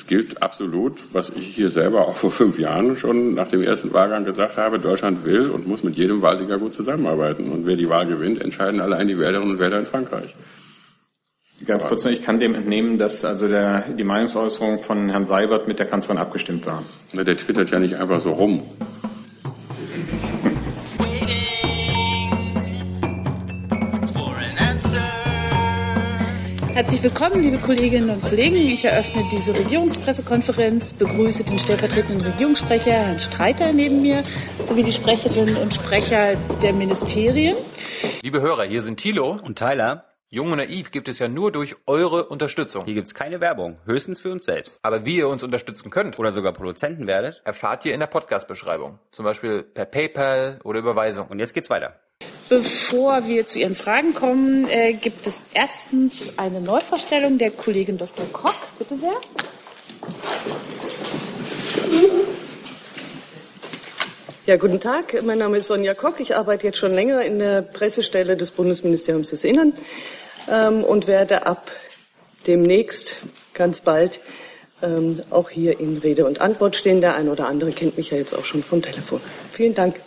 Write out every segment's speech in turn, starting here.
es gilt absolut, was ich hier selber auch vor fünf Jahren schon nach dem ersten Wahlgang gesagt habe, Deutschland will und muss mit jedem Wahlsieger gut zusammenarbeiten. Und wer die Wahl gewinnt, entscheiden allein die Wählerinnen und Wähler in Frankreich. Ganz kurz noch, ich kann dem entnehmen, dass also der, die Meinungsäußerung von Herrn Seibert mit der Kanzlerin abgestimmt war. Der twittert ja nicht einfach so rum. Herzlich willkommen, liebe Kolleginnen und Kollegen. Ich eröffne diese Regierungspressekonferenz, begrüße den stellvertretenden Regierungssprecher, Herrn Streiter, neben mir, sowie die Sprecherinnen und Sprecher der Ministerien. Liebe Hörer, hier sind Thilo und Tyler. Jung und naiv gibt es ja nur durch eure Unterstützung. Hier gibt's keine Werbung, höchstens für uns selbst. Aber wie ihr uns unterstützen könnt oder sogar Produzenten werdet, erfahrt ihr in der Podcast-Beschreibung. Zum Beispiel per PayPal oder Überweisung. Und jetzt geht's weiter. Bevor wir zu Ihren Fragen kommen, äh, gibt es erstens eine Neuvorstellung der Kollegin Dr. Koch. Bitte sehr. Ja, guten Tag. Mein Name ist Sonja Koch. Ich arbeite jetzt schon länger in der Pressestelle des Bundesministeriums des Innern ähm, und werde ab demnächst ganz bald ähm, auch hier in Rede und Antwort stehen. Der eine oder andere kennt mich ja jetzt auch schon vom Telefon. Vielen Dank.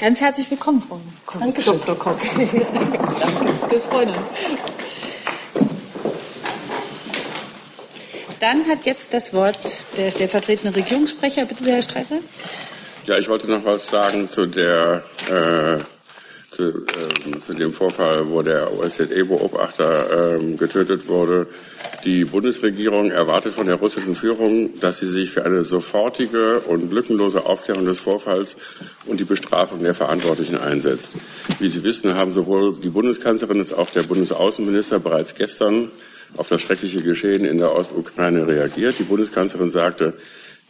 Ganz herzlich willkommen, Frau Koch. Danke, Dr. Koch. Danke. Wir freuen uns. Dann hat jetzt das Wort der stellvertretende Regierungssprecher. Bitte sehr, Herr Streiter. Ja, ich wollte noch was sagen zu der äh, zu, äh, zu dem Vorfall, wo der OSZE-Beobachter äh, getötet wurde. Die Bundesregierung erwartet von der russischen Führung, dass sie sich für eine sofortige und lückenlose Aufklärung des Vorfalls und die Bestrafung der Verantwortlichen einsetzt. Wie Sie wissen, haben sowohl die Bundeskanzlerin als auch der Bundesaußenminister bereits gestern auf das schreckliche Geschehen in der Ostukraine reagiert. Die Bundeskanzlerin sagte,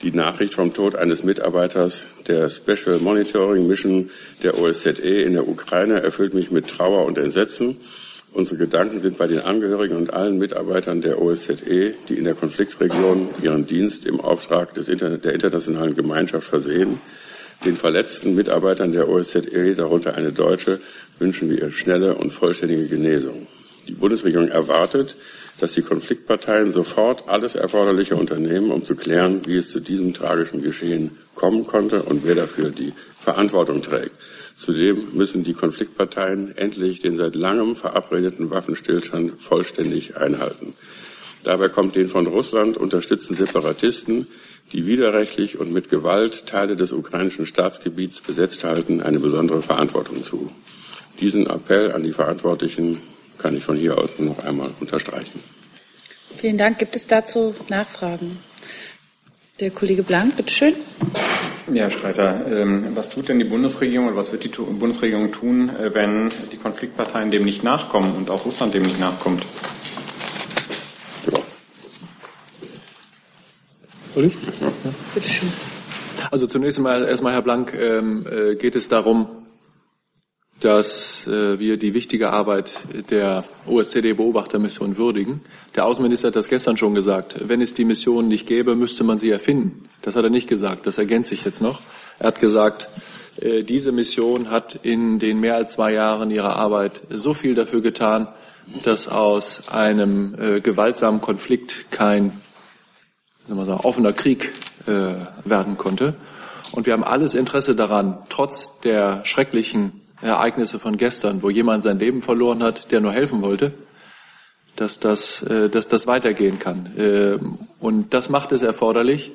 die Nachricht vom Tod eines Mitarbeiters der Special Monitoring Mission der OSZE in der Ukraine erfüllt mich mit Trauer und Entsetzen. Unsere Gedanken sind bei den Angehörigen und allen Mitarbeitern der OSZE, die in der Konfliktregion ihren Dienst im Auftrag des Internet, der internationalen Gemeinschaft versehen. Den verletzten Mitarbeitern der OSZE, darunter eine Deutsche, wünschen wir schnelle und vollständige Genesung. Die Bundesregierung erwartet, dass die Konfliktparteien sofort alles Erforderliche unternehmen, um zu klären, wie es zu diesem tragischen Geschehen kommen konnte und wer dafür die Verantwortung trägt. Zudem müssen die Konfliktparteien endlich den seit langem verabredeten Waffenstillstand vollständig einhalten. Dabei kommt den von Russland unterstützten Separatisten, die widerrechtlich und mit Gewalt Teile des ukrainischen Staatsgebiets besetzt halten, eine besondere Verantwortung zu. Diesen Appell an die Verantwortlichen kann ich von hier aus nur noch einmal unterstreichen. Vielen Dank. Gibt es dazu Nachfragen? Der Kollege Blank, bitteschön. Ja, Herr Streiter, ähm, was tut denn die Bundesregierung oder was wird die Bundesregierung tun, äh, wenn die Konfliktparteien dem nicht nachkommen und auch Russland dem nicht nachkommt? Ja. Soll ich? Ja. Bitte schön. Also zunächst einmal, erstmal, Herr Blank, ähm, äh, geht es darum, dass äh, wir die wichtige Arbeit der OSZE-Beobachtermission würdigen. Der Außenminister hat das gestern schon gesagt. Wenn es die Mission nicht gäbe, müsste man sie erfinden. Das hat er nicht gesagt. Das ergänzt sich jetzt noch. Er hat gesagt, äh, diese Mission hat in den mehr als zwei Jahren ihrer Arbeit so viel dafür getan, dass aus einem äh, gewaltsamen Konflikt kein sagen wir sagen, offener Krieg äh, werden konnte. Und wir haben alles Interesse daran, trotz der schrecklichen Ereignisse von gestern, wo jemand sein Leben verloren hat, der nur helfen wollte, dass das, äh, dass das weitergehen kann. Ähm, und das macht es erforderlich,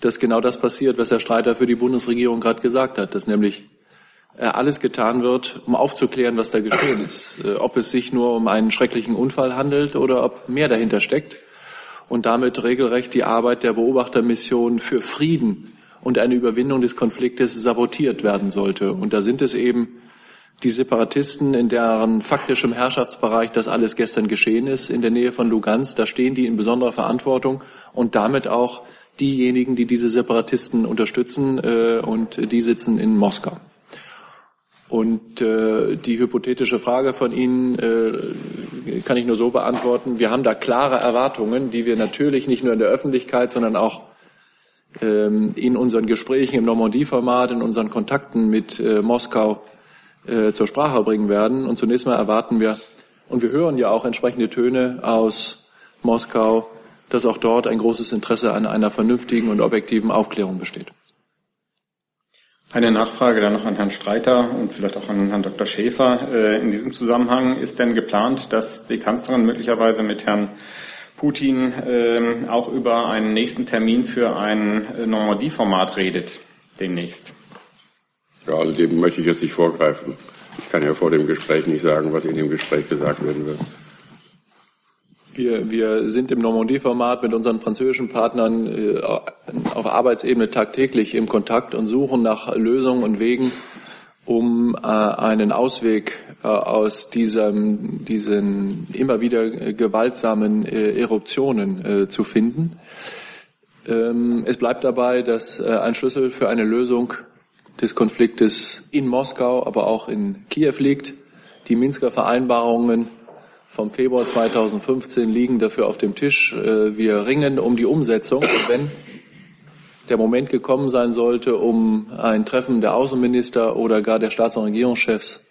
dass genau das passiert, was Herr Streiter für die Bundesregierung gerade gesagt hat, dass nämlich äh, alles getan wird, um aufzuklären, was da geschehen ist. Äh, ob es sich nur um einen schrecklichen Unfall handelt oder ob mehr dahinter steckt und damit regelrecht die Arbeit der Beobachtermission für Frieden und eine Überwindung des Konfliktes sabotiert werden sollte. Und da sind es eben die Separatisten, in deren faktischem Herrschaftsbereich das alles gestern geschehen ist, in der Nähe von Lugansk, da stehen die in besonderer Verantwortung und damit auch diejenigen, die diese Separatisten unterstützen, äh, und die sitzen in Moskau. Und äh, die hypothetische Frage von Ihnen äh, kann ich nur so beantworten. Wir haben da klare Erwartungen, die wir natürlich nicht nur in der Öffentlichkeit, sondern auch ähm, in unseren Gesprächen im Normandie-Format, in unseren Kontakten mit äh, Moskau äh, zur Sprache bringen werden. Und zunächst mal erwarten wir, und wir hören ja auch entsprechende Töne aus Moskau, dass auch dort ein großes Interesse an einer vernünftigen und objektiven Aufklärung besteht. Eine Nachfrage dann noch an Herrn Streiter und vielleicht auch an Herrn Dr. Schäfer. Äh, in diesem Zusammenhang ist denn geplant, dass die Kanzlerin möglicherweise mit Herrn Putin ähm, auch über einen nächsten Termin für ein äh, Normandie-Format redet, demnächst? Ja, also dem möchte ich jetzt nicht vorgreifen. Ich kann ja vor dem Gespräch nicht sagen, was in dem Gespräch gesagt werden wird. Wir, wir sind im Normandie-Format mit unseren französischen Partnern äh, auf Arbeitsebene tagtäglich im Kontakt und suchen nach Lösungen und Wegen, um äh, einen Ausweg äh, aus diesem, diesen immer wieder gewaltsamen Eruptionen zu finden. Ähm, es bleibt dabei, dass ein Schlüssel für eine Lösung des Konfliktes in Moskau, aber auch in Kiew liegt. Die Minsker Vereinbarungen vom Februar 2015 liegen dafür auf dem Tisch. Äh, wir ringen um die Umsetzung. Und wenn der Moment gekommen sein sollte, um ein Treffen der Außenminister oder gar der Staats- und Regierungschefs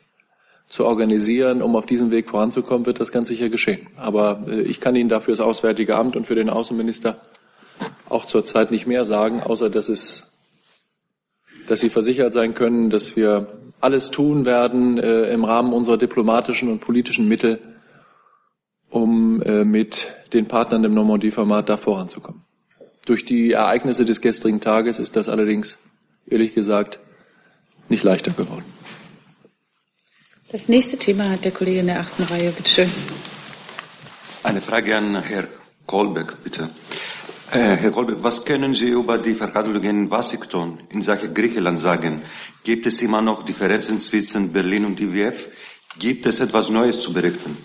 zu organisieren, um auf diesem Weg voranzukommen, wird das ganz sicher geschehen. Aber äh, ich kann Ihnen dafür das Auswärtige Amt und für den Außenminister auch zurzeit nicht mehr sagen, außer dass es, dass Sie versichert sein können, dass wir alles tun werden äh, im Rahmen unserer diplomatischen und politischen Mittel, um äh, mit den Partnern im Normandie-Format da voranzukommen. Durch die Ereignisse des gestrigen Tages ist das allerdings, ehrlich gesagt, nicht leichter geworden. Das nächste Thema hat der Kollege in der achten Reihe. Bitte schön. Eine Frage an Herrn Kolbeck, bitte. Äh, Herr Kolbeck, was können Sie über die Verhandlungen in Washington in Sachen Griechenland sagen? Gibt es immer noch Differenzen zwischen Berlin und IWF? Gibt es etwas Neues zu berichten?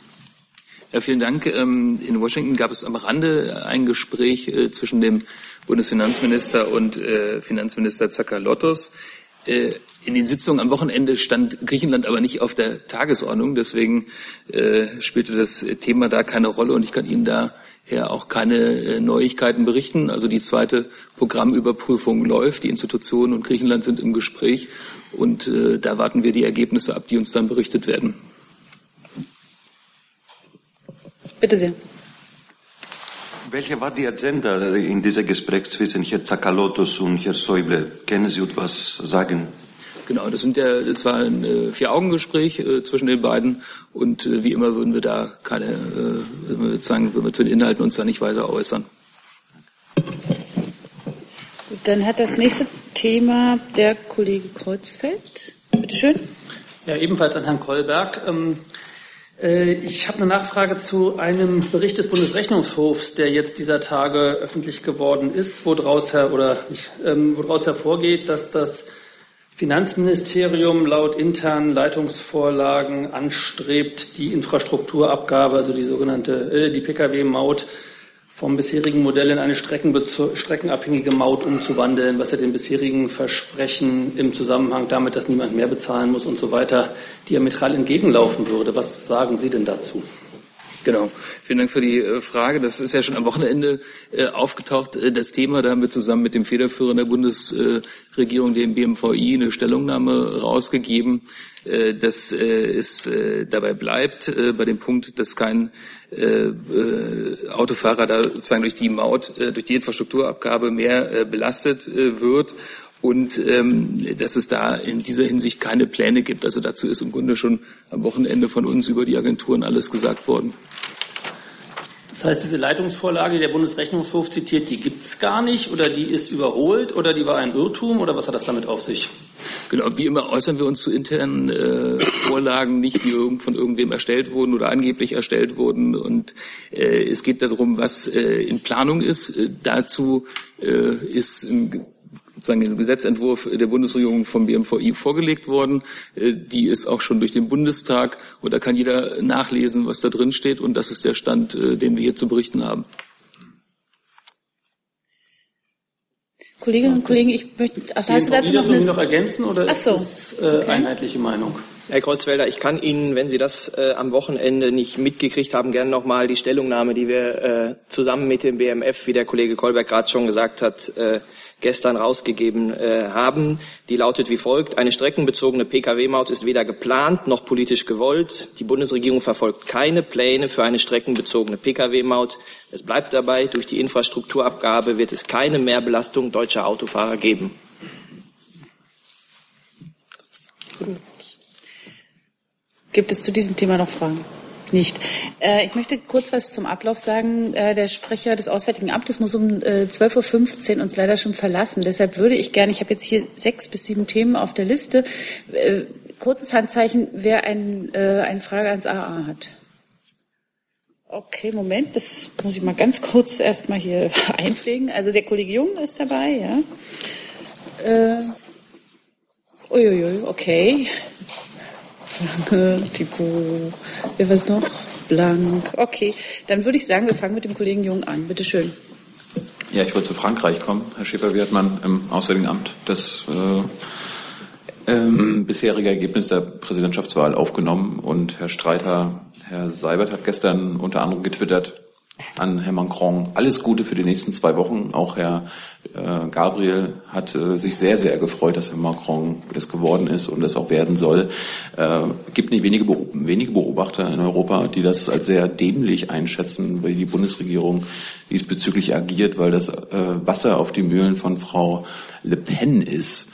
Ja, vielen Dank. Ähm, in Washington gab es am Rande ein Gespräch äh, zwischen dem Bundesfinanzminister und äh, Finanzminister Zakalotos. In den Sitzungen am Wochenende stand Griechenland aber nicht auf der Tagesordnung. Deswegen spielte das Thema da keine Rolle und ich kann Ihnen daher auch keine Neuigkeiten berichten. Also die zweite Programmüberprüfung läuft. Die Institutionen und Griechenland sind im Gespräch und da warten wir die Ergebnisse ab, die uns dann berichtet werden. Bitte sehr. Welche war die Agenda in diesem Gespräch zwischen Herrn Zakalotos und Herrn Säuble? Können Sie etwas sagen? Genau, das sind ja, das war ein äh, Vier-Augen-Gespräch äh, zwischen den beiden und äh, wie immer würden wir da keine, äh, würden sagen, würden wir zu den Inhalten uns da nicht weiter äußern. Gut, dann hat das nächste Thema der Kollege Kreuzfeld. Bitte schön. Ja, ebenfalls an Herrn Kolberg. Ähm, äh, ich habe eine Nachfrage zu einem Bericht des Bundesrechnungshofs, der jetzt dieser Tage öffentlich geworden ist, woraus, her, oder nicht, ähm, woraus hervorgeht, dass das Finanzministerium laut internen Leitungsvorlagen anstrebt, die Infrastrukturabgabe, also die sogenannte äh, die Pkw-Maut, vom bisherigen Modell in eine streckenabhängige Maut umzuwandeln, was ja den bisherigen Versprechen im Zusammenhang damit, dass niemand mehr bezahlen muss und so weiter, diametral entgegenlaufen würde. Was sagen Sie denn dazu? Genau. Vielen Dank für die äh, Frage. Das ist ja schon am Wochenende äh, aufgetaucht, äh, das Thema. Da haben wir zusammen mit dem Federführer der Bundesregierung, dem BMVI, eine Stellungnahme rausgegeben, äh, dass äh, es äh, dabei bleibt, bei dem Punkt, dass kein Autofahrer da sozusagen durch die Maut, durch die Infrastrukturabgabe mehr belastet wird und ähm, dass es da in dieser Hinsicht keine Pläne gibt. Also dazu ist im Grunde schon am Wochenende von uns über die Agenturen alles gesagt worden. Das heißt, diese Leitungsvorlage, der Bundesrechnungshof zitiert, die gibt es gar nicht oder die ist überholt oder die war ein Irrtum oder was hat das damit auf sich? Genau, wie immer äußern wir uns zu internen äh, Vorlagen nicht, die von irgendwem erstellt wurden oder angeblich erstellt wurden. Und äh, es geht darum, was äh, in Planung ist. Äh, dazu äh, ist im sozusagen den Gesetzentwurf der Bundesregierung vom BMVI vorgelegt worden. Äh, die ist auch schon durch den Bundestag und da kann jeder nachlesen, was da drin steht und das ist der Stand, äh, den wir hier zu berichten haben. Kolleginnen und Kollegen, ich möchte, also hast du dazu noch, eine... noch ergänzen oder ist so. das äh, okay. einheitliche Meinung? Herr Kreuzfelder, ich kann Ihnen, wenn Sie das äh, am Wochenende nicht mitgekriegt haben, gerne nochmal die Stellungnahme, die wir äh, zusammen mit dem BMF, wie der Kollege Kolberg gerade schon gesagt hat, äh, gestern rausgegeben äh, haben. Die lautet wie folgt. Eine streckenbezogene Pkw-Maut ist weder geplant noch politisch gewollt. Die Bundesregierung verfolgt keine Pläne für eine streckenbezogene Pkw-Maut. Es bleibt dabei, durch die Infrastrukturabgabe wird es keine Mehrbelastung deutscher Autofahrer geben. Gibt es zu diesem Thema noch Fragen? Nicht. Äh, ich möchte kurz was zum Ablauf sagen. Äh, der Sprecher des Auswärtigen Amtes muss um äh, 12.15 Uhr uns leider schon verlassen. Deshalb würde ich gerne, ich habe jetzt hier sechs bis sieben Themen auf der Liste, äh, kurzes Handzeichen, wer ein, äh, eine Frage ans AA hat. Okay, Moment, das muss ich mal ganz kurz erstmal hier einpflegen. Also der Kollege Jung ist dabei, ja. Äh, uiuiui, okay. Lange, Tipo, wer was noch? Blank. Okay, dann würde ich sagen, wir fangen mit dem Kollegen Jung an. Bitte schön. Ja, ich wollte zu Frankreich kommen. Herr Schäfer, wie hat man im Auswärtigen Amt das äh, ähm, bisherige Ergebnis der Präsidentschaftswahl aufgenommen? Und Herr Streiter, Herr Seibert hat gestern unter anderem getwittert, an Herrn Macron alles Gute für die nächsten zwei Wochen. Auch Herr äh, Gabriel hat äh, sich sehr, sehr gefreut, dass Herr Macron das geworden ist und das auch werden soll. Äh, gibt nicht wenige, wenige Beobachter in Europa, die das als sehr dämlich einschätzen, weil die Bundesregierung diesbezüglich agiert, weil das äh, Wasser auf die Mühlen von Frau Le Pen ist.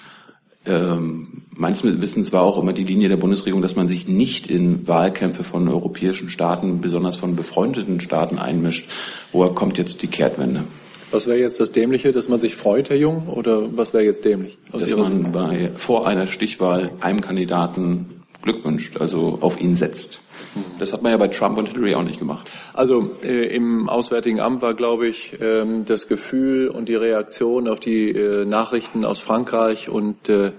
Ähm, meines Wissens war auch immer die Linie der Bundesregierung, dass man sich nicht in Wahlkämpfe von europäischen Staaten, besonders von befreundeten Staaten einmischt. Woher kommt jetzt die Kehrtwende? Was wäre jetzt das Dämliche, dass man sich freut, Herr Jung, oder was wäre jetzt dämlich? dass man bei, vor einer Stichwahl einem Kandidaten Glück wünscht, also auf ihn setzt. Das hat man ja bei Trump und Hillary auch nicht gemacht. Also äh, im Auswärtigen Amt war, glaube ich, ähm, das Gefühl und die Reaktion auf die äh, Nachrichten aus Frankreich und äh,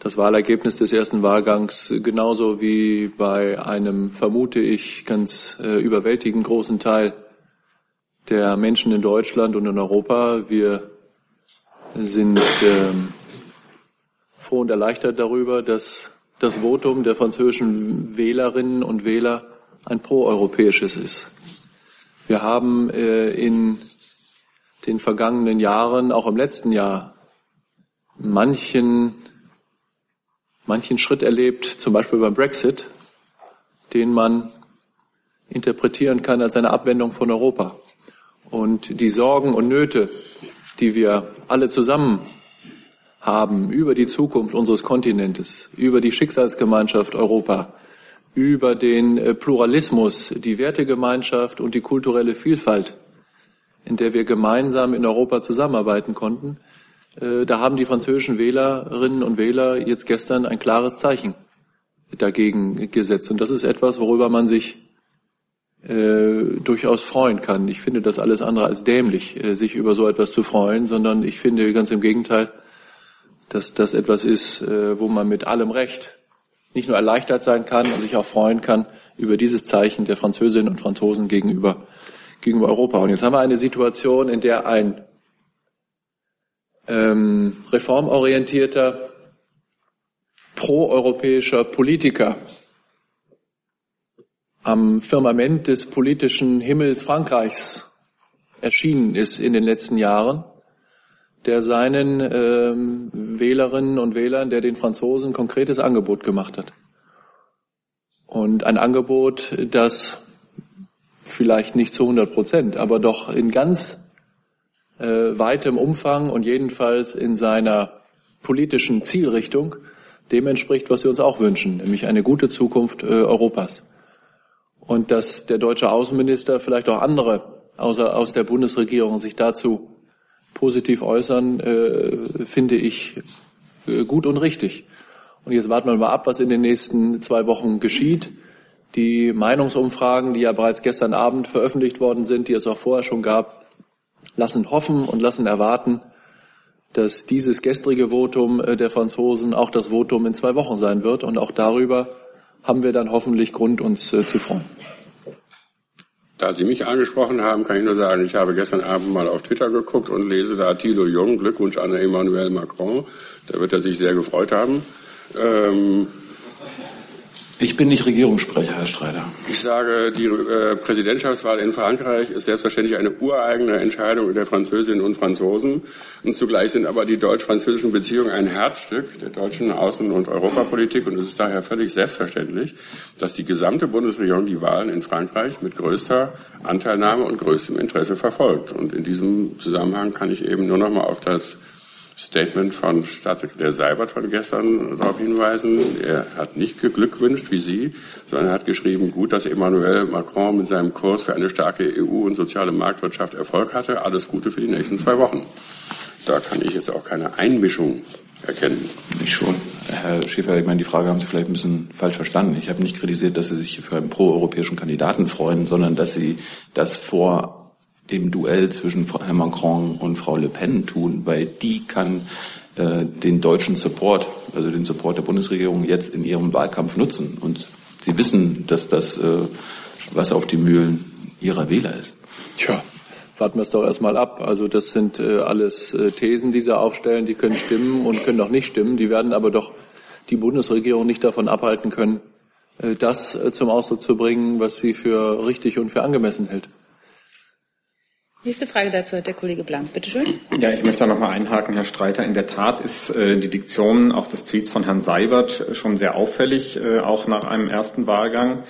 das Wahlergebnis des ersten Wahlgangs genauso wie bei einem, vermute ich, ganz äh, überwältigend großen Teil der Menschen in Deutschland und in Europa. Wir sind ähm, froh und erleichtert darüber, dass das Votum der französischen Wählerinnen und Wähler ein proeuropäisches ist. Wir haben äh, in den vergangenen Jahren, auch im letzten Jahr, manchen, manchen Schritt erlebt, zum Beispiel beim Brexit, den man interpretieren kann als eine Abwendung von Europa. Und die Sorgen und Nöte, die wir alle zusammen haben über die Zukunft unseres Kontinentes, über die Schicksalsgemeinschaft Europa, über den äh, Pluralismus, die Wertegemeinschaft und die kulturelle Vielfalt, in der wir gemeinsam in Europa zusammenarbeiten konnten, äh, da haben die französischen Wählerinnen und Wähler jetzt gestern ein klares Zeichen dagegen gesetzt. Und das ist etwas, worüber man sich äh, durchaus freuen kann. Ich finde das alles andere als dämlich, äh, sich über so etwas zu freuen, sondern ich finde ganz im Gegenteil, dass das etwas ist, äh, wo man mit allem Recht nicht nur erleichtert sein kann und sich auch freuen kann über dieses Zeichen der Französinnen und Franzosen gegenüber, gegenüber Europa. Und jetzt haben wir eine Situation, in der ein ähm, reformorientierter, proeuropäischer Politiker am Firmament des politischen Himmels Frankreichs erschienen ist in den letzten Jahren der seinen ähm, Wählerinnen und Wählern, der den Franzosen konkretes Angebot gemacht hat. Und ein Angebot, das vielleicht nicht zu 100 Prozent, aber doch in ganz äh, weitem Umfang und jedenfalls in seiner politischen Zielrichtung dem entspricht, was wir uns auch wünschen, nämlich eine gute Zukunft äh, Europas. Und dass der deutsche Außenminister, vielleicht auch andere außer aus der Bundesregierung sich dazu positiv äußern, äh, finde ich äh, gut und richtig. Und jetzt warten wir mal ab, was in den nächsten zwei Wochen geschieht. Die Meinungsumfragen, die ja bereits gestern Abend veröffentlicht worden sind, die es auch vorher schon gab, lassen hoffen und lassen erwarten, dass dieses gestrige Votum äh, der Franzosen auch das Votum in zwei Wochen sein wird. Und auch darüber haben wir dann hoffentlich Grund, uns äh, zu freuen. Da Sie mich angesprochen haben, kann ich nur sagen, ich habe gestern Abend mal auf Twitter geguckt und lese da Thilo Jung, Glückwunsch an Emmanuel Macron. Da wird er sich sehr gefreut haben. Ähm, Ich bin nicht Regierungssprecher, Herr Streiter. Ich sage, die äh, Präsidentschaftswahl in Frankreich ist selbstverständlich eine ureigene Entscheidung der Französinnen und Franzosen. Und zugleich sind aber die deutsch-französischen Beziehungen ein Herzstück der deutschen Außen- und Europapolitik. Und es ist daher völlig selbstverständlich, dass die gesamte Bundesregierung die Wahlen in Frankreich mit größter Anteilnahme und größtem Interesse verfolgt. Und in diesem Zusammenhang kann ich eben nur noch mal auf das Statement von Staatssekretär Seibert von gestern darauf hinweisen. Er hat nicht geglückwünscht wie Sie, sondern er hat geschrieben, gut, dass Emmanuel Macron mit seinem Kurs für eine starke EU und soziale Marktwirtschaft Erfolg hatte. Alles Gute für die nächsten zwei Wochen. Da kann ich jetzt auch keine Einmischung erkennen. Ich schon. Herr Schäfer, ich meine, die Frage haben Sie vielleicht ein bisschen falsch verstanden. Ich habe nicht kritisiert, dass Sie sich für einen proeuropäischen Kandidaten freuen, sondern dass Sie das vor dem Duell zwischen Herrn Macron und Frau Le Pen tun, weil die kann äh, den deutschen Support, also den Support der Bundesregierung jetzt in ihrem Wahlkampf nutzen. Und Sie wissen, dass das äh, Wasser auf die Mühlen Ihrer Wähler ist. Tja, warten wir es doch erstmal ab. Also das sind äh, alles äh, Thesen, die Sie aufstellen, die können stimmen und können auch nicht stimmen. Die werden aber doch die Bundesregierung nicht davon abhalten können, äh, das äh, zum Ausdruck zu bringen, was sie für richtig und für angemessen hält. Nächste Frage dazu hat der Kollege Blank. Bitte schön. Ja, ich möchte da noch mal einhaken, Herr Streiter. In der Tat ist äh, die Diktion auch des Tweets von Herrn Seibert schon sehr auffällig, äh, auch nach einem ersten Wahlgang.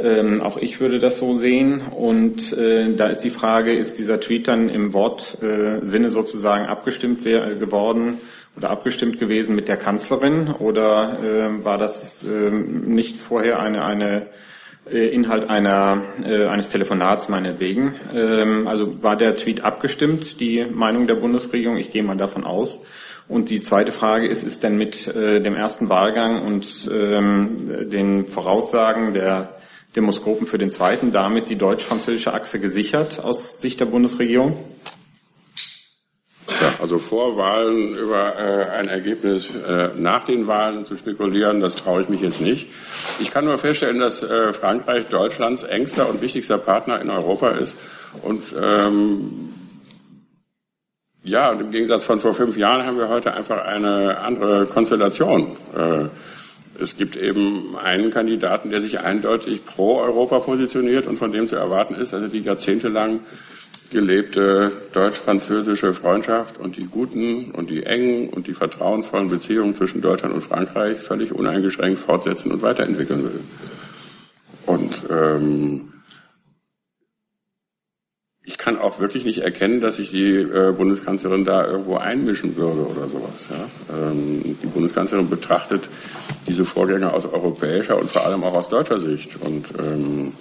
Ähm, auch ich würde das so sehen. Und äh, da ist die Frage, ist dieser Tweet dann im Wortsinne äh, sozusagen abgestimmt geworden oder abgestimmt gewesen mit der Kanzlerin? Oder äh, war das nicht vorher eine, eine äh, Inhalt einer, äh, eines Telefonats meinetwegen. Ähm, also war der Tweet abgestimmt, die Meinung der Bundesregierung? Ich gehe mal davon aus. Und die zweite Frage ist, ist denn mit äh, dem ersten Wahlgang und ähm, den Voraussagen der Demoskopen für den zweiten damit die deutsch-französische Achse gesichert aus Sicht der Bundesregierung? Also vor Wahlen über äh, ein Ergebnis äh, nach den Wahlen zu spekulieren, das traue ich mich jetzt nicht. Ich kann nur feststellen, dass äh, Frankreich Deutschlands engster und wichtigster Partner in Europa ist. Und ähm, ja, und im Gegensatz von vor fünf Jahren haben wir heute einfach eine andere Konstellation. Äh, es gibt eben einen Kandidaten, der sich eindeutig pro Europa positioniert und von dem zu erwarten ist, dass er die jahrzehntelang gelebte deutsch-französische Freundschaft und die guten und die engen und die vertrauensvollen Beziehungen zwischen Deutschland und Frankreich völlig uneingeschränkt fortsetzen und weiterentwickeln will. Und ähm, ich kann auch wirklich nicht erkennen, dass sich die äh, Bundeskanzlerin da irgendwo einmischen würde oder sowas. Ja? Ähm, die Bundeskanzlerin betrachtet diese Vorgänge aus europäischer und vor allem auch aus deutscher Sicht. Und ähm,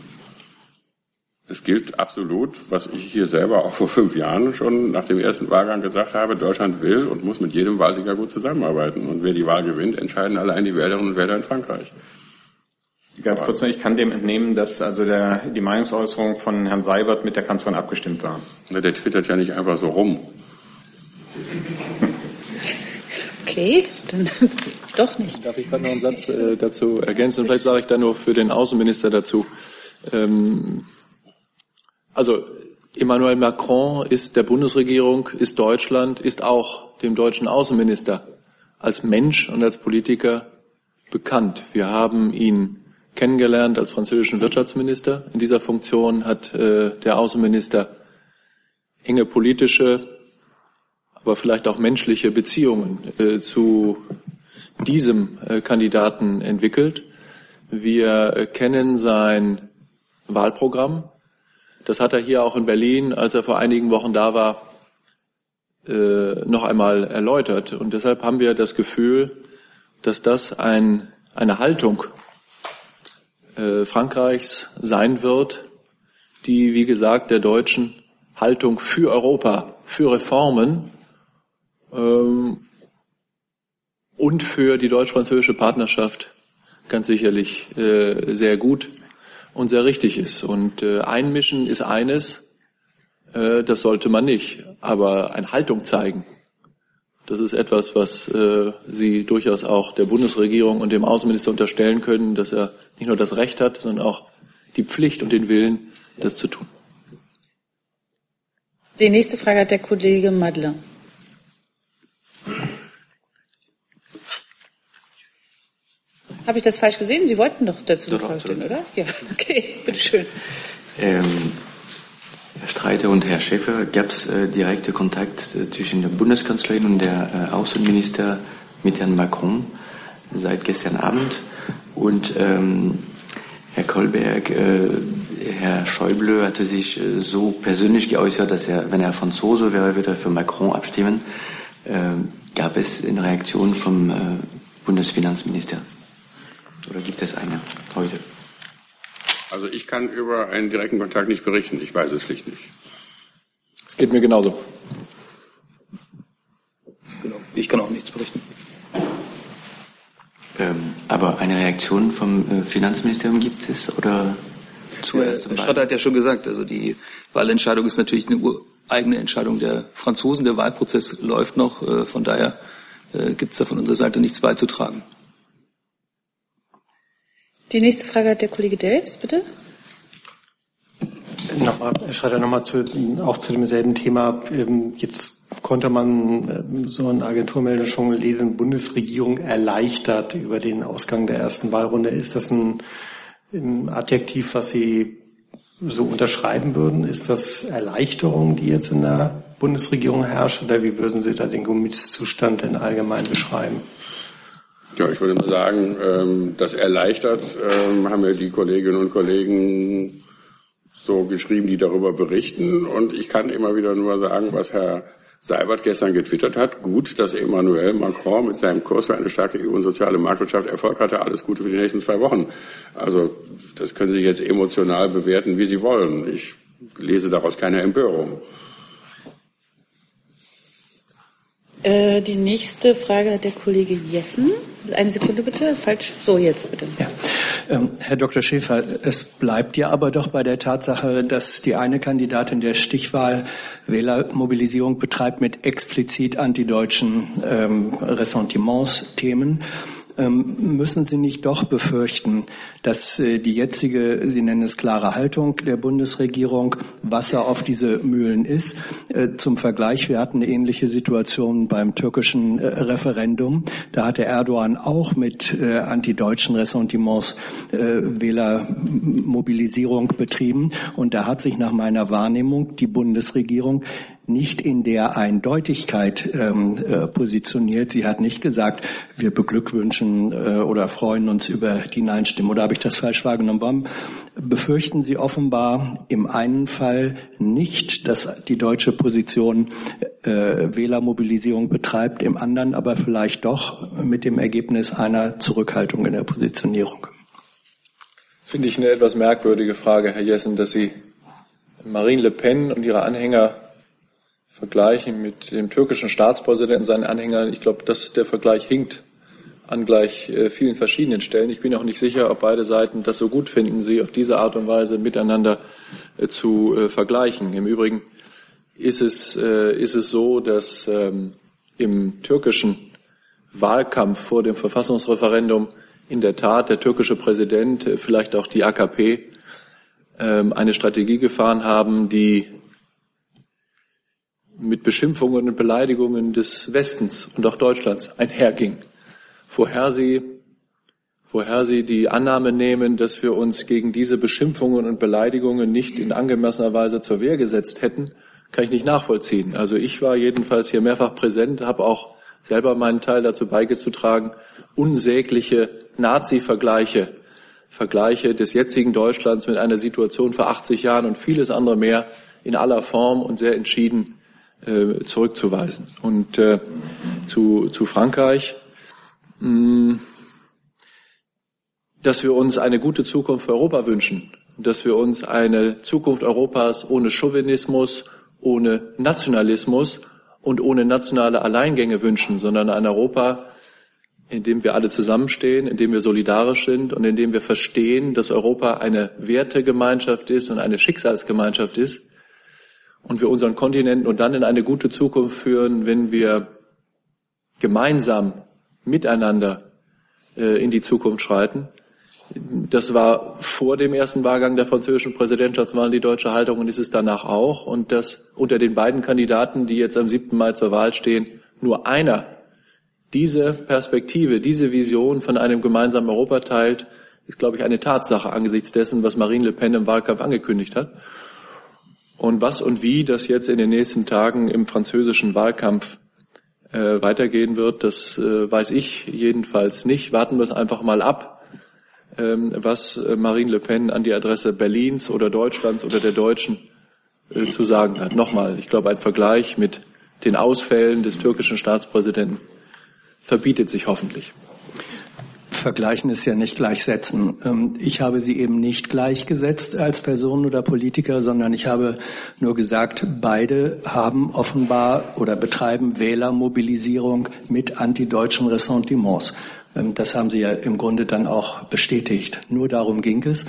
es gilt absolut, was ich hier selber auch vor fünf Jahren schon nach dem ersten Wahlgang gesagt habe, Deutschland will und muss mit jedem Wahlsieger gut zusammenarbeiten. Und wer die Wahl gewinnt, entscheiden allein die Wählerinnen und Wähler in Frankreich. Ganz kurz noch, ich kann dem entnehmen, dass also der, die Meinungsäußerung von Herrn Seibert mit der Kanzlerin abgestimmt war. Na, der twittert ja nicht einfach so rum. Okay, dann doch nicht. Darf ich gerade noch einen Satz äh, dazu ergänzen? Vielleicht sage ich da nur für den Außenminister dazu. Ähm, also Emmanuel Macron ist der Bundesregierung, ist Deutschland, ist auch dem deutschen Außenminister als Mensch und als Politiker bekannt. Wir haben ihn kennengelernt als französischen Wirtschaftsminister. In dieser Funktion hat äh, der Außenminister enge politische, aber vielleicht auch menschliche Beziehungen äh, zu diesem äh, Kandidaten entwickelt. Wir äh, kennen sein Wahlprogramm. Das hat er hier auch in Berlin, als er vor einigen Wochen da war, äh, noch einmal erläutert. Und deshalb haben wir das Gefühl, dass das ein, eine Haltung äh, Frankreichs sein wird, die, wie gesagt, der deutschen Haltung für Europa, für Reformen ähm, und für die deutsch-französische Partnerschaft ganz sicherlich äh, sehr gut und sehr richtig ist. Und äh, einmischen ist eines, äh, das sollte man nicht. Aber eine Haltung zeigen, das ist etwas, was äh, Sie durchaus auch der Bundesregierung und dem Außenminister unterstellen können, dass er nicht nur das Recht hat, sondern auch die Pflicht und den Willen, das zu tun. Die nächste Frage hat der Kollege Madler. Habe ich das falsch gesehen? Sie wollten doch dazu eine Frage stellen, oder? Ja, okay, bitteschön. Ähm, Herr Streiter und Herr Schäfer, gab es äh, direkte Kontakt äh, zwischen der Bundeskanzlerin und der äh, Außenminister mit Herrn Macron seit gestern Abend? Und ähm, Herr Kolberg, äh, Herr Schäuble hatte sich äh, so persönlich geäußert, dass er, wenn er Franzose wäre, würde er für Macron abstimmen. Äh, gab es eine Reaktion vom Bundesfinanzminister? Oder gibt es eine heute? Also ich kann über einen direkten Kontakt nicht berichten. Ich weiß es schlicht nicht. Es geht mir genauso. Genau. Ich kann auch nichts berichten. Ähm, aber eine Reaktion vom äh, Finanzministerium gibt es oder zuerst? Herr Stratter hat ja schon gesagt, also die Wahlentscheidung ist natürlich eine eigene Entscheidung der Franzosen. Der Wahlprozess läuft noch. Äh, von daher äh, gibt es da von unserer Seite nichts beizutragen. Die nächste Frage hat der Kollege Delfs, bitte. Nochmal, Herr Schreiter, nochmal zu, auch zu demselben Thema. Ähm, jetzt konnte man ähm, so eine Agenturmeldung schon lesen, Bundesregierung erleichtert über den Ausgang der ersten Wahlrunde. Ist das ein, ein Adjektiv, was Sie so unterschreiben würden? Ist das Erleichterung, die jetzt in der Bundesregierung herrscht, oder wie würden Sie da den Gemütszustand denn allgemein beschreiben? Ja, ich würde mal sagen, ähm, das erleichtert, ähm, haben ja die Kolleginnen und Kollegen so geschrieben, die darüber berichten. Und ich kann immer wieder nur sagen, was Herr Seibert gestern getwittert hat. Gut, dass Emmanuel Macron mit seinem Kurs für eine starke EU und soziale Marktwirtschaft Erfolg hatte. Alles Gute für die nächsten zwei Wochen. Also das können Sie jetzt emotional bewerten, wie Sie wollen. Ich lese daraus keine Empörung. Äh, die nächste Frage hat der Kollege Jessen. Eine Sekunde bitte. Falsch. So, jetzt bitte. Ja. Ähm, Herr Dr. Schäfer, es bleibt ja aber doch bei der Tatsache, dass die eine Kandidatin der Stichwahl Wählermobilisierung betreibt mit explizit antideutschen ähm, Ressentiments, Themen. Ähm, müssen Sie nicht doch befürchten, dass äh, die jetzige, Sie nennen es klare Haltung der Bundesregierung, Wasser auf diese Mühlen ist? Äh, zum Vergleich, wir hatten eine ähnliche Situation beim türkischen äh, Referendum. Da hatte Erdogan auch mit antideutschen Ressentiments Wählermobilisierung betrieben. Und da hat sich nach meiner Wahrnehmung die Bundesregierung nicht in der Eindeutigkeit ähm, äh, positioniert. Sie hat nicht gesagt, wir beglückwünschen äh, oder freuen uns über die Nein-Stimme. Oder habe ich das falsch wahrgenommen? Warum befürchten Sie offenbar im einen Fall nicht, dass die deutsche Position äh, Wählermobilisierung betreibt, im anderen aber vielleicht doch mit dem Ergebnis einer Zurückhaltung in der Positionierung? Finde ich eine etwas merkwürdige Frage, Herr Jessen, dass Sie Marine Le Pen und ihre Anhänger vergleichen mit dem türkischen Staatspräsidenten, seinen Anhängern. Ich glaube, dass der Vergleich hinkt an gleich äh, vielen verschiedenen Stellen. Ich bin auch nicht sicher, ob beide Seiten das so gut finden, sie auf diese Art und Weise miteinander äh, zu äh, vergleichen. Im Übrigen ist es, ist es so, dass ähm, im türkischen Wahlkampf vor dem Verfassungsreferendum in der Tat der türkische Präsident, vielleicht auch die AKP, ähm, eine Strategie gefahren haben, die mit Beschimpfungen und Beleidigungen des Westens und auch Deutschlands einherging. Woher sie, woher sie die Annahme nehmen, dass wir uns gegen diese Beschimpfungen und Beleidigungen nicht in angemessener Weise zur Wehr gesetzt hätten, kann ich nicht nachvollziehen. Also ich war jedenfalls hier mehrfach präsent, habe auch selber meinen Teil dazu beigetragen, unsägliche Nazi-Vergleiche, Vergleiche des jetzigen Deutschlands mit einer Situation vor 80 Jahren und vieles andere mehr in aller Form und sehr entschieden äh, zurückzuweisen. Und äh, zu, zu Frankreich, mh, mm, dass wir uns eine gute Zukunft für Europa wünschen, dass wir uns eine Zukunft Europas ohne Chauvinismus, ohne Nationalismus und ohne nationale Alleingänge wünschen, sondern ein Europa, in dem wir alle zusammenstehen, in dem wir solidarisch sind und in dem wir verstehen, dass Europa eine Wertegemeinschaft ist und eine Schicksalsgemeinschaft ist, und wir unseren Kontinent nur dann in eine gute Zukunft führen, wenn wir gemeinsam miteinander äh, in die Zukunft schreiten. Das war vor dem ersten Wahlgang der französischen Präsidentschaftswahl die deutsche Haltung und ist es danach auch. Und dass unter den beiden Kandidaten, die jetzt am 7. Mai zur Wahl stehen, nur einer diese Perspektive, diese Vision von einem gemeinsamen Europa teilt, ist, glaube ich, eine Tatsache angesichts dessen, was Marine Le Pen im Wahlkampf angekündigt hat. Und was und wie das jetzt in den nächsten Tagen im französischen Wahlkampf äh, weitergehen wird, das äh, weiß ich jedenfalls nicht. Warten wir es einfach mal ab, ähm, was äh, Marine Le Pen an die Adresse Berlins oder Deutschlands oder der Deutschen äh, zu sagen hat. Nochmal, ich glaube, ein Vergleich mit den Ausfällen des türkischen Staatspräsidenten verbietet sich hoffentlich. Vergleichen ist ja nicht gleichsetzen. Ähm, ich habe sie eben nicht gleichgesetzt als Person oder Politiker, sondern ich habe nur gesagt, beide haben offenbar oder betreiben Wählermobilisierung mit antideutschen Ressentiments. Ähm, das haben Sie ja im Grunde dann auch bestätigt. Nur darum ging es.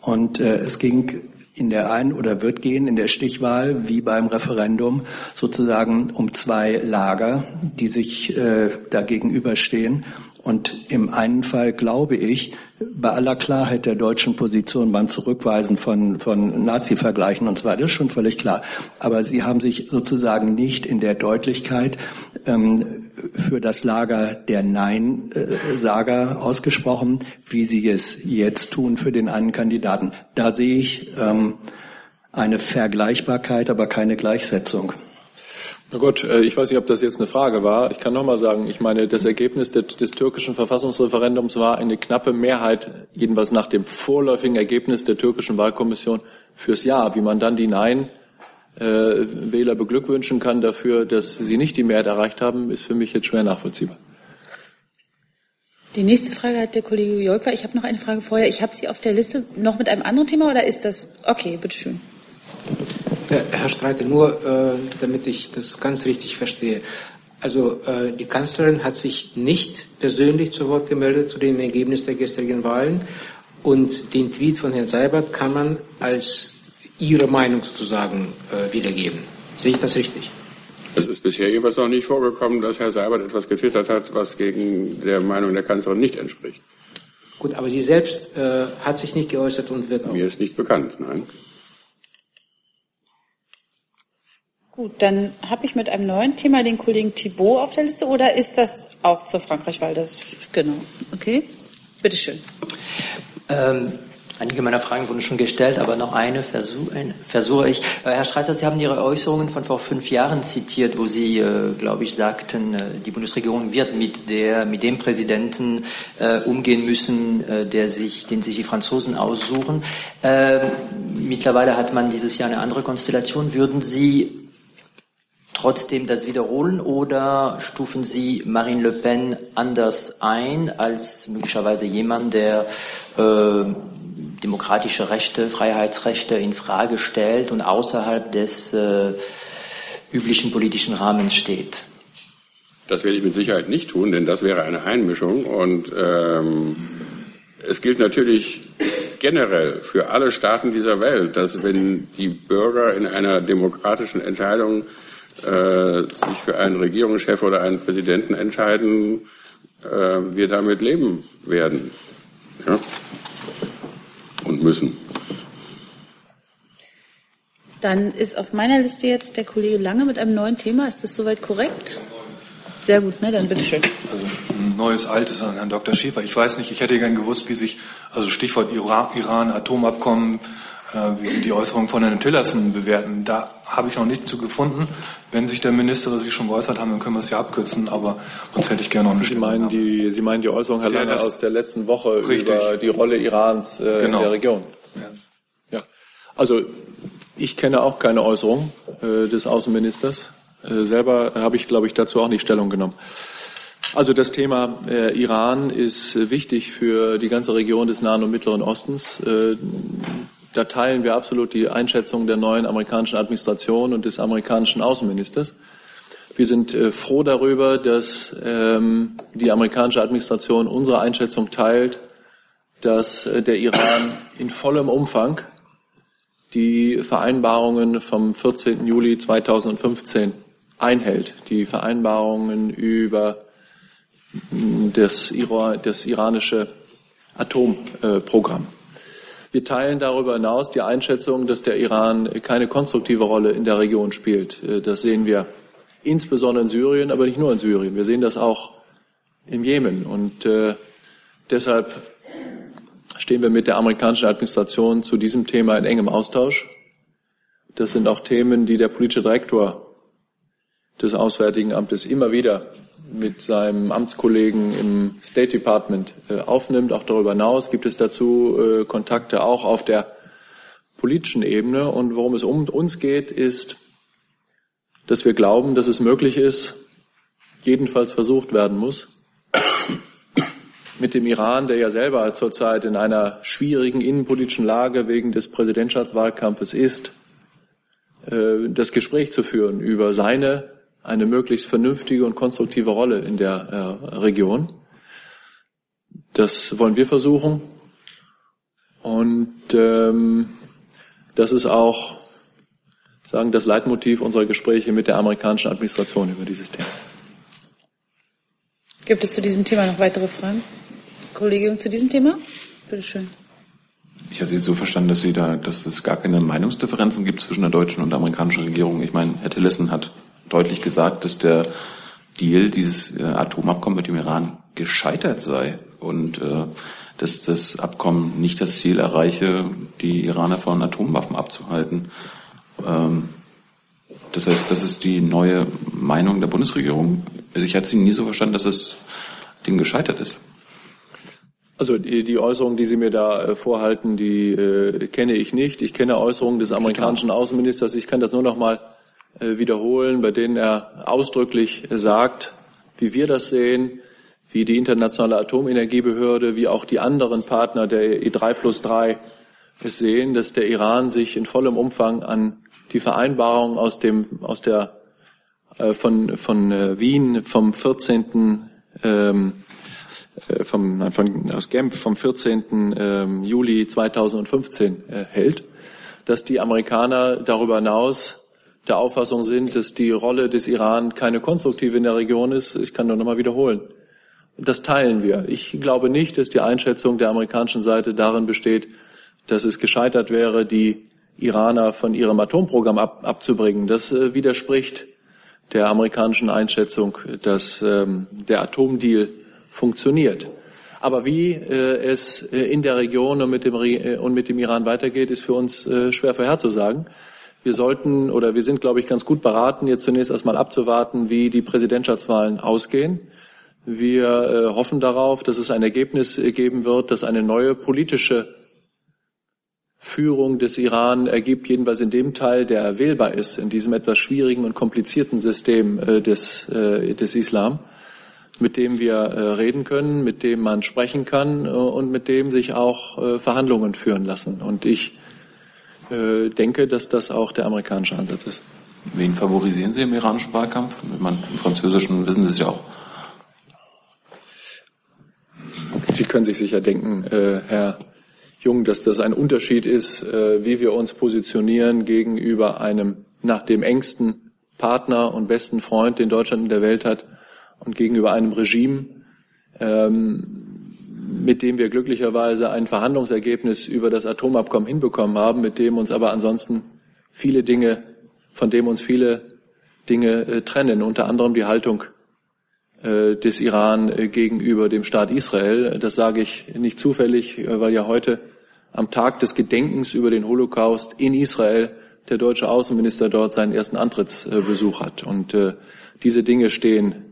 Und äh, es ging in der ein oder wird gehen in der Stichwahl wie beim Referendum sozusagen um zwei Lager, die sich äh, da gegenüberstehen. Und im einen Fall glaube ich, bei aller Klarheit der deutschen Position beim Zurückweisen von, von Nazi-Vergleichen und so weiter, ist schon völlig klar. Aber sie haben sich sozusagen nicht in der Deutlichkeit ähm, für das Lager der Nein-Sager ausgesprochen, wie sie es jetzt tun für den einen Kandidaten. Da sehe ich ähm, eine Vergleichbarkeit, aber keine Gleichsetzung. Na gut, äh, ich weiß nicht, ob das jetzt eine Frage war. Ich kann noch mal sagen, ich meine, das Ergebnis des, des, türkischen Verfassungsreferendums war eine knappe Mehrheit, jedenfalls nach dem vorläufigen Ergebnis der türkischen Wahlkommission fürs Ja. Wie man dann die Nein-Wähler beglückwünschen kann dafür, dass sie nicht die Mehrheit erreicht haben, ist für mich jetzt schwer nachvollziehbar. Die nächste Frage hat der Kollege Jolka. Ich habe noch eine Frage vorher. Ich habe Sie auf der Liste noch mit einem anderen Thema oder ist das okay? Bitteschön. Herr Streiter, nur äh, damit ich das ganz richtig verstehe. Also äh, die Kanzlerin hat sich nicht persönlich zu Wort gemeldet zu dem Ergebnis der gestrigen Wahlen und den Tweet von Herrn Seibert kann man als Ihre Meinung sozusagen äh, wiedergeben. Sehe ich das richtig? Es ist bisher jeweils noch nicht vorgekommen, dass Herr Seibert etwas getwittert hat, was gegen der Meinung der Kanzlerin nicht entspricht. Gut, aber sie selbst äh, hat sich nicht geäußert und wird auch. Mir ist nicht bekannt, nein. Gut, dann habe ich mit einem neuen Thema den Kollegen Thibault auf der Liste oder ist das auch zur Frankreich-Wahl? Das genau. Okay, bitteschön. Ähm, einige meiner Fragen wurden schon gestellt, aber noch eine versuche, eine versuche ich. Äh, Herr Streiter, Sie haben Ihre Äußerungen von vor fünf Jahren zitiert, wo Sie, äh, glaube ich, sagten, äh, die Bundesregierung wird mit der, mit dem Präsidenten äh, umgehen müssen, äh, der sich, den sich die Franzosen aussuchen. Ähm, mittlerweile hat man dieses Jahr eine andere Konstellation. Würden Sie trotzdem das wiederholen oder stufen Sie Marine Le Pen anders ein als möglicherweise jemand, der äh, demokratische Rechte, Freiheitsrechte in Frage stellt und außerhalb des äh, üblichen politischen Rahmens steht? Das werde ich mit Sicherheit nicht tun, denn das wäre eine Einmischung. Und ähm, es gilt natürlich generell für alle Staaten dieser Welt, dass wenn die Bürger in einer demokratischen Entscheidung äh, sich für einen Regierungschef oder einen Präsidenten entscheiden, äh, wir damit leben werden ja? und müssen. Dann ist auf meiner Liste jetzt der Kollege Lange mit einem neuen Thema. Ist das soweit korrekt? Sehr gut, ne? Dann bitteschön. Also ein neues Altes an Herrn Dr. Schäfer. Ich weiß nicht, ich hätte gern gewusst, wie sich, also Stichwort Iran, Iran Atomabkommen, äh, wie Sie die Äußerung von Herrn Tillerson bewerten. Da habe ich noch nichts zu gefunden. Wenn sich der Minister sich schon geäußert haben, dann können wir es ja abkürzen, aber sonst hätte ich gerne noch eine Sie meinen die, Sie meinen die Äußerung, Herr Lange, aus der letzten Woche richtig. über die Rolle Irans äh, genau. in der Region. Ja. ja. Also ich kenne auch keine Äußerung äh, des Außenministers. Äh, selber habe ich, glaube ich, dazu auch nicht Stellung genommen. Also das Thema äh, Iran ist äh, wichtig für die ganze Region des Nahen und Mittleren Ostens. Äh, da teilen wir absolut die Einschätzung der neuen amerikanischen Administration und des amerikanischen Außenministers. Wir sind äh, froh darüber, dass ähm, die amerikanische Administration unsere Einschätzung teilt, dass äh, der Iran in vollem Umfang die Vereinbarungen vom 14. Juli 2015 einhält, die Vereinbarungen über das, das iranische Atomprogramm. Wir teilen darüber hinaus die Einschätzung, dass der Iran keine konstruktive Rolle in der Region spielt. Das sehen wir insbesondere in Syrien, aber nicht nur in Syrien. Wir sehen das auch im Jemen. Und äh, deshalb stehen wir mit der amerikanischen Administration zu diesem Thema in engem Austausch. Das sind auch Themen, die der politische Direktor des Auswärtigen Amtes immer wieder mit seinem Amtskollegen im State Department äh, aufnimmt. Auch darüber hinaus gibt es dazu äh, Kontakte auch auf der politischen Ebene. Und worum es um uns geht, ist, dass wir glauben, dass es möglich ist, jedenfalls versucht werden muss, mit dem Iran, der ja selber zurzeit in einer schwierigen innenpolitischen Lage wegen des Präsidentschaftswahlkampfes ist, äh, das Gespräch zu führen über seine eine möglichst vernünftige und konstruktive Rolle in der äh, Region. Das wollen wir versuchen. Und ähm, das ist auch sagen das Leitmotiv unserer Gespräche mit der amerikanischen Administration über dieses Thema. Gibt es zu diesem Thema noch weitere Fragen? Kollegin zu diesem Thema? Bitte schön. Ich hatte Sie so verstanden, dass Sie da, dass es gar keine Meinungsdifferenzen gibt zwischen der deutschen und der amerikanischen Regierung. Ich meine, Herr Tillerson hat deutlich gesagt, dass der Deal, dieses äh, Atomabkommen mit dem Iran gescheitert sei und äh, dass das Abkommen nicht das Ziel erreiche, die Iraner von Atomwaffen abzuhalten. Ähm, das heißt, das ist die neue Meinung der Bundesregierung. Also ich hatte Sie nie so verstanden, dass das Ding gescheitert ist. Also die, die Äußerungen, die Sie mir da äh, vorhalten, die äh, kenne ich nicht. Ich kenne Äußerungen des amerikanischen Außenministers. Ich kann das nur noch mal wiederholen, bei denen er ausdrücklich sagt, wie wir das sehen, wie die internationale Atomenergiebehörde, wie auch die anderen Partner der E3 plus 3 es sehen, dass der Iran sich in vollem Umfang an die Vereinbarung aus dem aus der äh, von von äh, Wien vom 14. Ähm, äh, vom, von, aus Genf vom 14. Ähm, Juli 2015 äh, hält, dass die Amerikaner darüber hinaus der Auffassung sind, dass die Rolle des Iran keine konstruktive in der Region ist. Ich kann nur noch mal wiederholen. Das teilen wir. Ich glaube nicht, dass die Einschätzung der amerikanischen Seite darin besteht, dass es gescheitert wäre, die Iraner von ihrem Atomprogramm ab, abzubringen. Das äh, widerspricht der amerikanischen Einschätzung, dass ähm, der Atomdeal funktioniert. Aber wie äh, es äh, in der Region und mit, dem, äh, und mit dem Iran weitergeht, ist für uns äh, schwer vorherzusagen. Wir sollten oder wir sind, glaube ich, ganz gut beraten, jetzt zunächst erstmal abzuwarten, wie die Präsidentschaftswahlen ausgehen. Wir äh, hoffen darauf, dass es ein Ergebnis geben wird, das eine neue politische Führung des Iran ergibt, jedenfalls in dem Teil, der wählbar ist, in diesem etwas schwierigen und komplizierten System äh, des, äh, des Islam, mit dem wir äh, reden können, mit dem man sprechen kann äh, und mit dem sich auch äh, Verhandlungen führen lassen. Und ich äh, denke, dass das auch der amerikanische Ansatz ist. Wen favorisieren Sie im iranischen Wahlkampf? Ich meine, Im Französischen wissen Sie es ja auch. Sie können sich sicher denken, Herr Jung, dass das ein Unterschied ist, äh, wie wir uns positionieren gegenüber einem nach dem engsten Partner und besten Freund, den Deutschland in der Welt hat, und gegenüber einem Regime, ähm, mit dem wir glücklicherweise ein Verhandlungsergebnis über das Atomabkommen hinbekommen haben, mit dem uns aber ansonsten viele Dinge, von dem uns viele Dinge äh, trennen, unter anderem die Haltung äh, des Iran äh, gegenüber dem Staat Israel. Das sage ich nicht zufällig, äh, weil ja heute am Tag des Gedenkens über den Holocaust in Israel der deutsche Außenminister dort seinen ersten Antrittsbesuch hat. Und diese Dinge stehen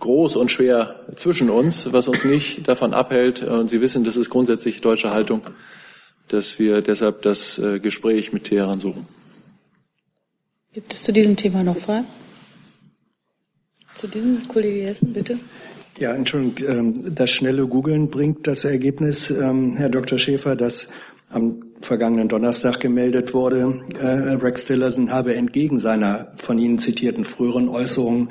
groß und schwer zwischen uns, was uns nicht davon abhält, und Sie wissen, das ist grundsätzlich deutsche Haltung, dass wir deshalb das Gespräch mit Teheran suchen. Gibt es zu diesem Thema noch Fragen? Zu dem Kollege Jessen, bitte. Ja, Entschuldigung, ähm, das schnelle Googeln bringt das Ergebnis, ähm, Herr Dr. Schäfer, dass am vergangenen Donnerstag gemeldet wurde, äh, Rex Tillerson habe entgegen seiner von Ihnen zitierten früheren Äußerungen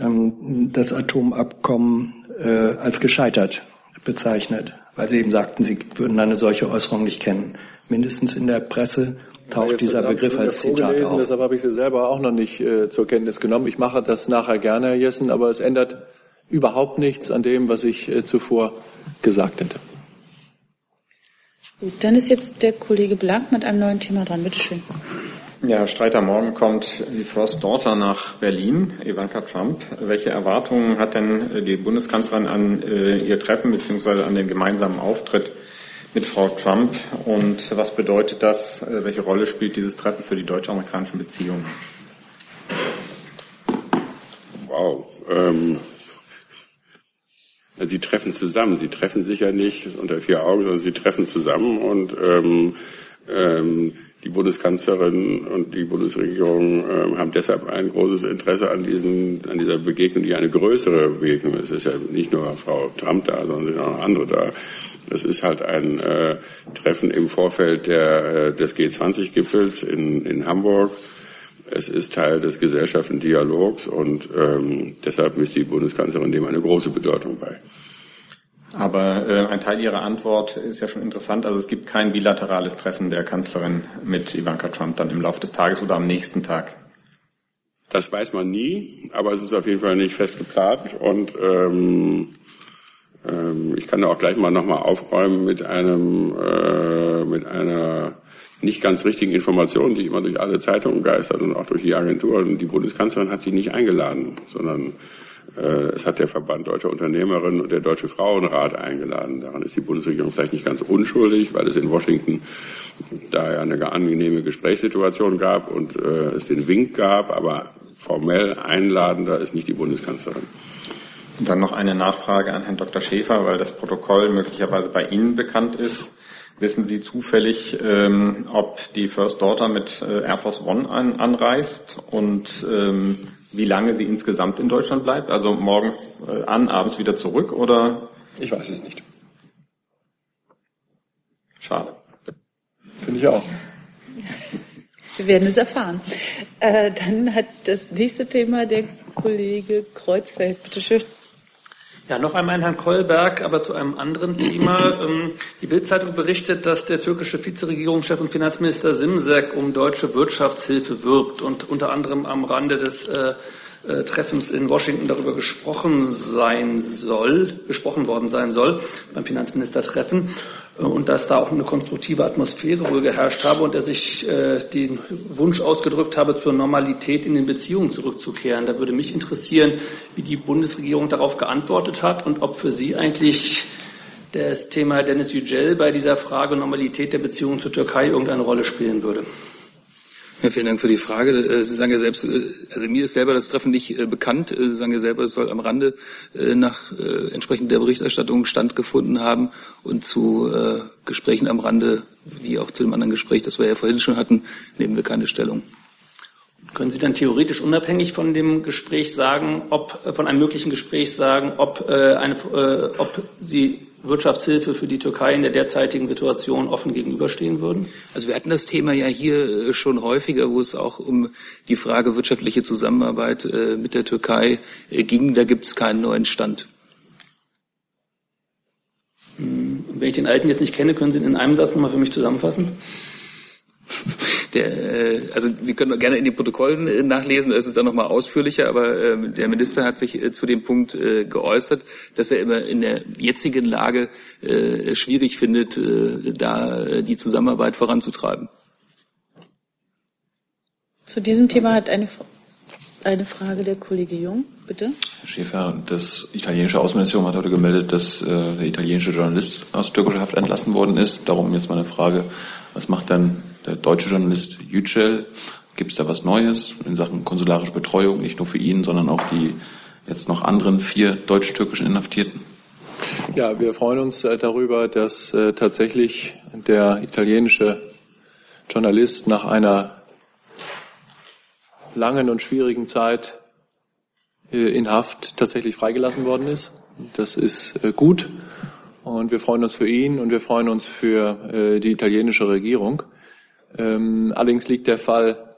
ähm, das Atomabkommen äh, als gescheitert bezeichnet, weil Sie eben sagten, Sie würden eine solche Äußerung nicht kennen. Mindestens in der Presse taucht Jetzt dieser Begriff als Zitat auf. Deshalb habe ich sie selber auch noch nicht äh, zur Kenntnis genommen. Ich mache das nachher gerne, Herr Jessen, aber es ändert überhaupt nichts an dem, was ich äh, zuvor gesagt hätte. Gut, dann ist jetzt der Kollege Blank mit einem neuen Thema dran. Bitte schön. Ja, Streiter, morgen kommt die First Daughter nach Berlin, Ivanka Trump. Welche Erwartungen hat denn die Bundeskanzlerin an äh, ihr Treffen bzw. an den gemeinsamen Auftritt mit Frau Trump? Und was bedeutet das? Äh, welche Rolle spielt dieses Treffen für die deutsch-amerikanischen Beziehungen? Wow. Ähm, sie treffen zusammen. Sie treffen sich ja nicht unter vier Augen, sondern sie treffen zusammen und ähm, ähm, die Bundeskanzlerin und die Bundesregierung ähm, haben deshalb ein großes Interesse an, diesen, an dieser Begegnung, die eine größere Begegnung ist. Es ist ja nicht nur Frau Trump da, sondern sind auch noch andere da. Das ist halt ein äh, Treffen im Vorfeld der, äh, des G20-Gipfels in, in Hamburg. Es ist Teil des Gesellschaftendialogs und ähm, deshalb misst die Bundeskanzlerin dem eine große Bedeutung bei. Aber äh, ein Teil Ihrer Antwort ist ja schon interessant. Also es gibt kein bilaterales Treffen der Kanzlerin mit Ivanka Trump dann im Laufe des Tages oder am nächsten Tag. Das weiß man nie, aber es ist auf jeden Fall nicht fest geplant und ähm, ähm, ich kann da auch gleich mal nochmal aufräumen mit einem äh, mit einer nicht ganz richtigen Information, die immer durch alle Zeitungen geistert und auch durch die Agentur. Und die Bundeskanzlerin hat sie nicht eingeladen, sondern es hat der Verband Deutscher Unternehmerinnen und der Deutsche Frauenrat eingeladen. Daran ist die Bundesregierung vielleicht nicht ganz unschuldig, weil es in Washington da ja eine angenehme Gesprächssituation gab und äh, es den Wink gab, aber formell einladender ist nicht die Bundeskanzlerin. Und dann noch eine Nachfrage an Herrn Dr. Schäfer, weil das Protokoll möglicherweise bei Ihnen bekannt ist. Wissen Sie zufällig, ähm, ob die First Daughter mit äh, Air Force One an, anreist und ähm, wie lange sie insgesamt in Deutschland bleibt? Also morgens äh, an, abends wieder zurück oder? Ich weiß es nicht. Schade. Finde ich auch. Wir werden es erfahren. Äh, dann hat das nächste Thema der Kollege Kreuzfeld. Bitte schön. Ja, noch einmal Herrn Kolberg, aber zu einem anderen Thema. Ähm, die Bildzeitung berichtet, dass der türkische Vizeregierungschef und Finanzminister Simsek um deutsche Wirtschaftshilfe wirbt und unter anderem am Rande des äh, Treffens in Washington darüber gesprochen sein soll, gesprochen worden sein soll beim Finanzministertreffen äh, und dass da auch eine konstruktive Atmosphäre wohl geherrscht habe und er sich äh, den Wunsch ausgedrückt habe, zur Normalität in den Beziehungen zurückzukehren. Da würde mich interessieren, wie die Bundesregierung darauf geantwortet hat und ob für Sie eigentlich das Thema Dennis Yücel bei dieser Frage Normalität der Beziehungen zur Türkei irgendeine Rolle spielen würde. Ja, vielen Dank für die Frage. Äh, Sie sagen ja selbst, äh, also mir ist selber das Treffen nicht äh, bekannt. Sie sagen ja selber, es soll am Rande nach entsprechend der Berichterstattung stattgefunden haben und zu Gesprächen am Rande, wie auch zu dem anderen Gespräch, das wir ja vorhin schon hatten, nehmen wir keine Stellung. Können Sie dann theoretisch unabhängig von dem Gespräch sagen, ob von einem möglichen Gespräch sagen, ob, eine, ob Sie Wirtschaftshilfe für die Türkei in der derzeitigen Situation offen gegenüberstehen würden? Also wir hatten das Thema ja hier äh, schon häufiger, wo es auch um die Frage wirtschaftliche Zusammenarbeit äh, mit der Türkei äh, ging. Da gibt es keinen neuen Stand. Hm, wenn ich den alten jetzt nicht kenne, können Sie ihn in einem Satz nochmal für mich zusammenfassen? Der, äh, also Sie können gerne in den Protokollen äh, nachlesen, es ist dann nochmal ausführlicher, aber äh, der Minister hat sich äh, zu dem Punkt geäußert, dass er immer in der jetzigen Lage schwierig findet, da die Zusammenarbeit voranzutreiben. Zu diesem Thema hat eine, eine Frage der Kollege Jung, bitte. Herr Schäfer, das italienische Außenministerium hat heute gemeldet, dass äh, der italienische Journalist aus türkischer Haft entlassen worden ist. Darum jetzt meine Frage, was macht dann der deutsche Journalist Yücel. Gibt es da was Neues in Sachen konsularische Betreuung, nicht nur für ihn, sondern auch die jetzt noch anderen vier deutsch-türkischen Inhaftierten? Ja, wir freuen uns äh, darüber, dass äh, tatsächlich der italienische Journalist nach einer langen und schwierigen Zeit äh, in Haft tatsächlich freigelassen worden ist. Das ist gut und wir freuen uns für ihn und wir freuen uns für die italienische Regierung. Ähm, allerdings liegt der Fall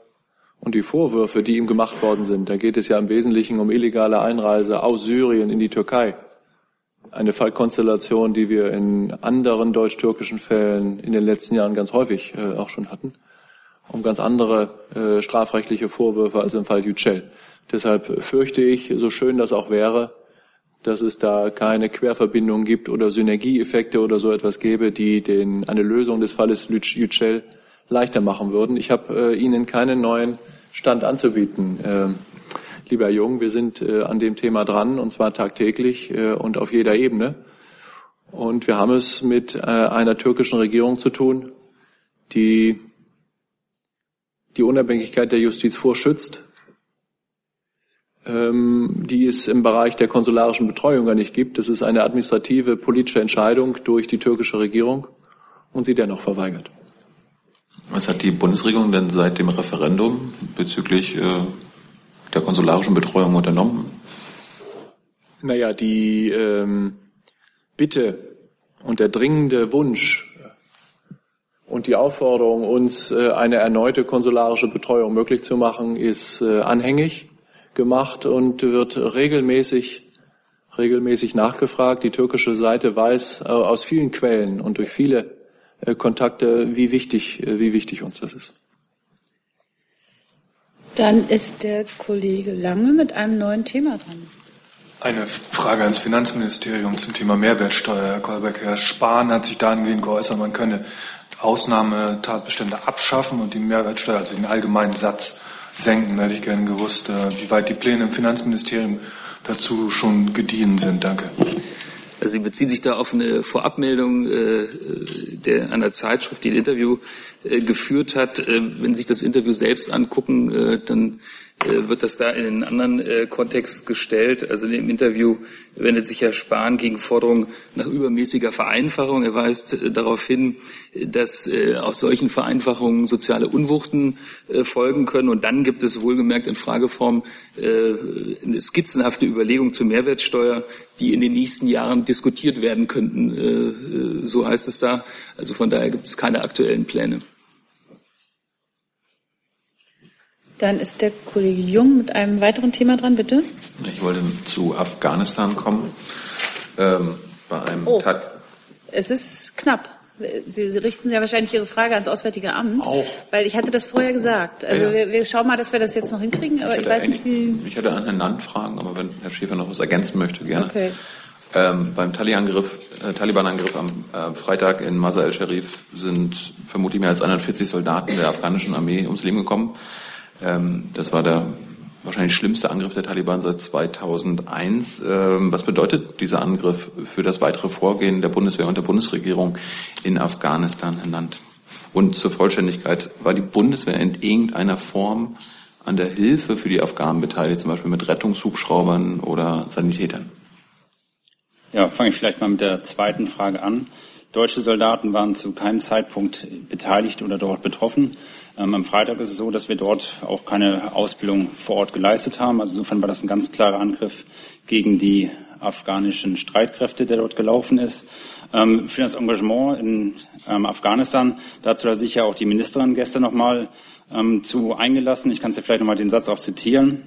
und die Vorwürfe, die ihm gemacht worden sind, da geht es ja im Wesentlichen um illegale Einreise aus Syrien in die Türkei. Eine Fallkonstellation, die wir in anderen deutsch-türkischen Fällen in den letzten Jahren ganz häufig äh, auch schon hatten, um ganz andere äh, strafrechtliche Vorwürfe als im Fall Yücel. Deshalb fürchte ich, so schön das auch wäre, dass es da keine Querverbindung gibt oder Synergieeffekte oder so etwas gäbe, die den, eine Lösung des Falles Yücel leichter machen würden. Ich habe äh, Ihnen keinen neuen Stand anzubieten. Äh, lieber Jung, wir sind äh, an dem Thema dran und zwar tagtäglich äh, und auf jeder Ebene. Und wir haben es mit äh, einer türkischen Regierung zu tun, die die Unabhängigkeit der Justiz vorschützt, ähm, die es im Bereich der konsularischen Betreuung gar nicht gibt. Das ist eine administrative politische Entscheidung durch die türkische Regierung und sie dennoch verweigert. Was hat die Bundesregierung denn seit dem Referendum bezüglich äh, der konsularischen Betreuung unternommen? Naja, die ähm, Bitte und der dringende Wunsch und die Aufforderung, uns äh, eine erneute konsularische Betreuung möglich zu machen, ist äh, anhängig gemacht und wird regelmäßig regelmäßig nachgefragt. Die türkische Seite weiß äh, aus vielen Quellen und durch viele Kontakte, wie wichtig, wie wichtig uns das ist. Dann ist der Kollege Lange mit einem neuen Thema dran. Eine Frage ans Finanzministerium zum Thema Mehrwertsteuer. Herr Kolbeck, Herr Spahn hat sich dahingehend geäußert, man könne Ausnahmetatbestände abschaffen und die Mehrwertsteuer, also den allgemeinen Satz, senken. Da hätte ich gerne gewusst, äh, wie weit die Pläne im Finanzministerium dazu schon gediehen sind. Danke. Also Sie beziehen sich da auf eine Vorabmeldung äh, der, einer Zeitschrift, die ein Interview äh, geführt hat. Äh, wenn Sie sich das Interview selbst angucken, äh, dann wird das da in einen anderen äh, Kontext gestellt. Also in dem Interview wendet sich Herr Spahn gegen Forderungen nach übermäßiger Vereinfachung. Er weist äh, darauf hin, dass aus solchen Vereinfachungen soziale Unwuchten folgen können. Und dann gibt es wohlgemerkt in Frageform eine skizzenhafte Überlegung zur Mehrwertsteuer, die in den nächsten Jahren diskutiert werden könnten. So heißt es da. Also von daher gibt es keine aktuellen Pläne. Dann ist der Kollege Jung mit einem weiteren Thema dran, bitte. Ich wollte zu Afghanistan kommen. Ähm, bei einem oh, es ist knapp. Sie, Sie, richten ja wahrscheinlich Ihre Frage ans Auswärtige Amt. Auch. Weil ich hatte das vorher gesagt. Also ja. wir, wir, schauen mal, dass wir das jetzt noch hinkriegen, aber ich, ich weiß nicht, wie. Ich hatte an Herrn Land Fragen, aber wenn Herr Schäfer noch was ergänzen möchte, gerne. Okay. Ähm, beim Taliban-Angriff äh, Taliban am äh, Freitag in Masar el-Sharif sind vermutlich mehr als 140 Soldaten der afghanischen Armee ums Leben gekommen. Ähm, das war der wahrscheinlich schlimmste Angriff der Taliban seit 2001. Ähm, was bedeutet dieser Angriff für das weitere Vorgehen der Bundeswehr und der Bundesregierung in Afghanistan, Land? Und zur Vollständigkeit, war die Bundeswehr in irgendeiner Form an der Hilfe für die Afghanen beteiligt, zum Beispiel mit Rettungshubschraubern oder Sanitätern? Ja, fange ich vielleicht mal mit der zweiten Frage an. Deutsche Soldaten waren zu keinem Zeitpunkt beteiligt oder dort betroffen. Ähm, am Freitag ist es so, dass wir dort auch keine Ausbildung vor Ort geleistet haben. Also insofern war das ein ganz klarer Angriff gegen die afghanischen Streitkräfte, der dort gelaufen ist. Ähm, für das Engagement in ähm, Afghanistan, dazu hat sich ja auch die Ministerin gestern nochmal ähm, zu eingelassen. Ich kann Sie vielleicht nochmal den Satz auch zitieren.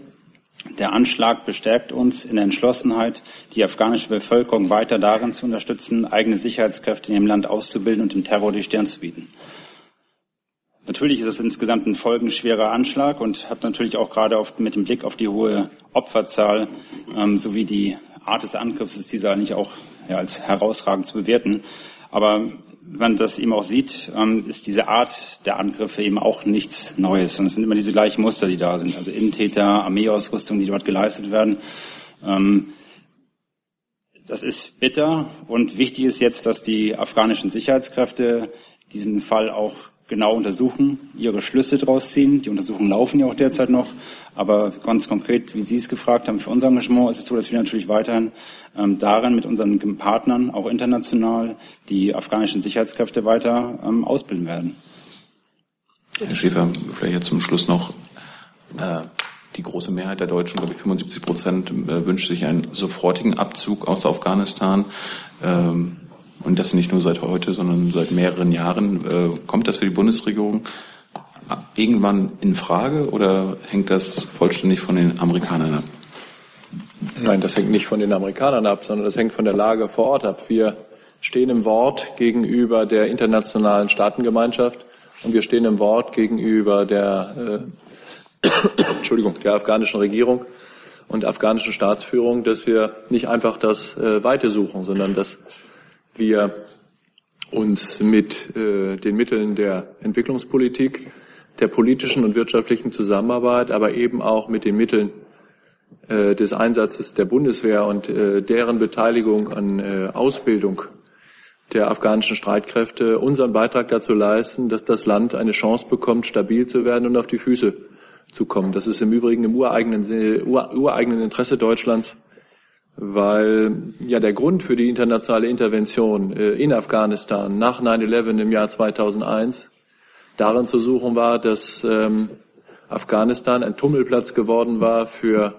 Der Anschlag bestärkt uns in der Entschlossenheit, die afghanische Bevölkerung weiter darin zu unterstützen, eigene Sicherheitskräfte in ihrem Land auszubilden und dem Terror die Stirn zu bieten. Natürlich ist es insgesamt ein folgenschwerer Anschlag und hat natürlich auch gerade auf, mit dem Blick auf die hohe Opferzahl ähm, sowie die Art des Angriffs ist dieser nicht auch ja, als herausragend zu bewerten. Aber wenn man das eben auch sieht, ähm, ist diese Art der Angriffe eben auch nichts Neues. Und es sind immer diese gleichen Muster, die da sind. Also Innentäter, Armeeausrüstung, die dort geleistet werden. Ähm, das ist bitter und wichtig ist jetzt, dass die afghanischen Sicherheitskräfte diesen Fall auch genau untersuchen, ihre Schlüsse daraus ziehen. Die Untersuchungen laufen ja auch derzeit noch. Aber ganz konkret, wie Sie es gefragt haben, für unser Engagement ist es so, dass wir natürlich weiterhin ähm, darin mit unseren Partnern, auch international, die afghanischen Sicherheitskräfte weiter ähm, ausbilden werden. Herr Schäfer, vielleicht jetzt zum Schluss noch. Äh, die große Mehrheit der Deutschen, glaube ich 75 Prozent, äh, wünscht sich einen sofortigen Abzug aus Afghanistan. Ähm, und das nicht nur seit heute, sondern seit mehreren Jahren. Äh, kommt das für die Bundesregierung irgendwann in Frage oder hängt das vollständig von den Amerikanern ab? Nein, das hängt nicht von den Amerikanern ab, sondern das hängt von der Lage vor Ort ab. Wir stehen im Wort gegenüber der internationalen Staatengemeinschaft und wir stehen im Wort gegenüber der, äh, Entschuldigung, der afghanischen Regierung und afghanischen Staatsführung, dass wir nicht einfach das äh, Weite suchen, sondern dass wir uns mit äh, den Mitteln der Entwicklungspolitik, der politischen und wirtschaftlichen Zusammenarbeit, aber eben auch mit den Mitteln äh, des Einsatzes der Bundeswehr und äh, deren Beteiligung an äh, Ausbildung der afghanischen Streitkräfte unseren Beitrag dazu leisten, dass das Land eine Chance bekommt, stabil zu werden und auf die Füße zu kommen. Das ist im Übrigen im ureigenen, ureigenen Interesse Deutschlands, weil ja der Grund für die internationale Intervention in Afghanistan nach 9-11 im Jahr 2001 darin zu suchen war, dass ähm, Afghanistan ein Tummelplatz geworden war für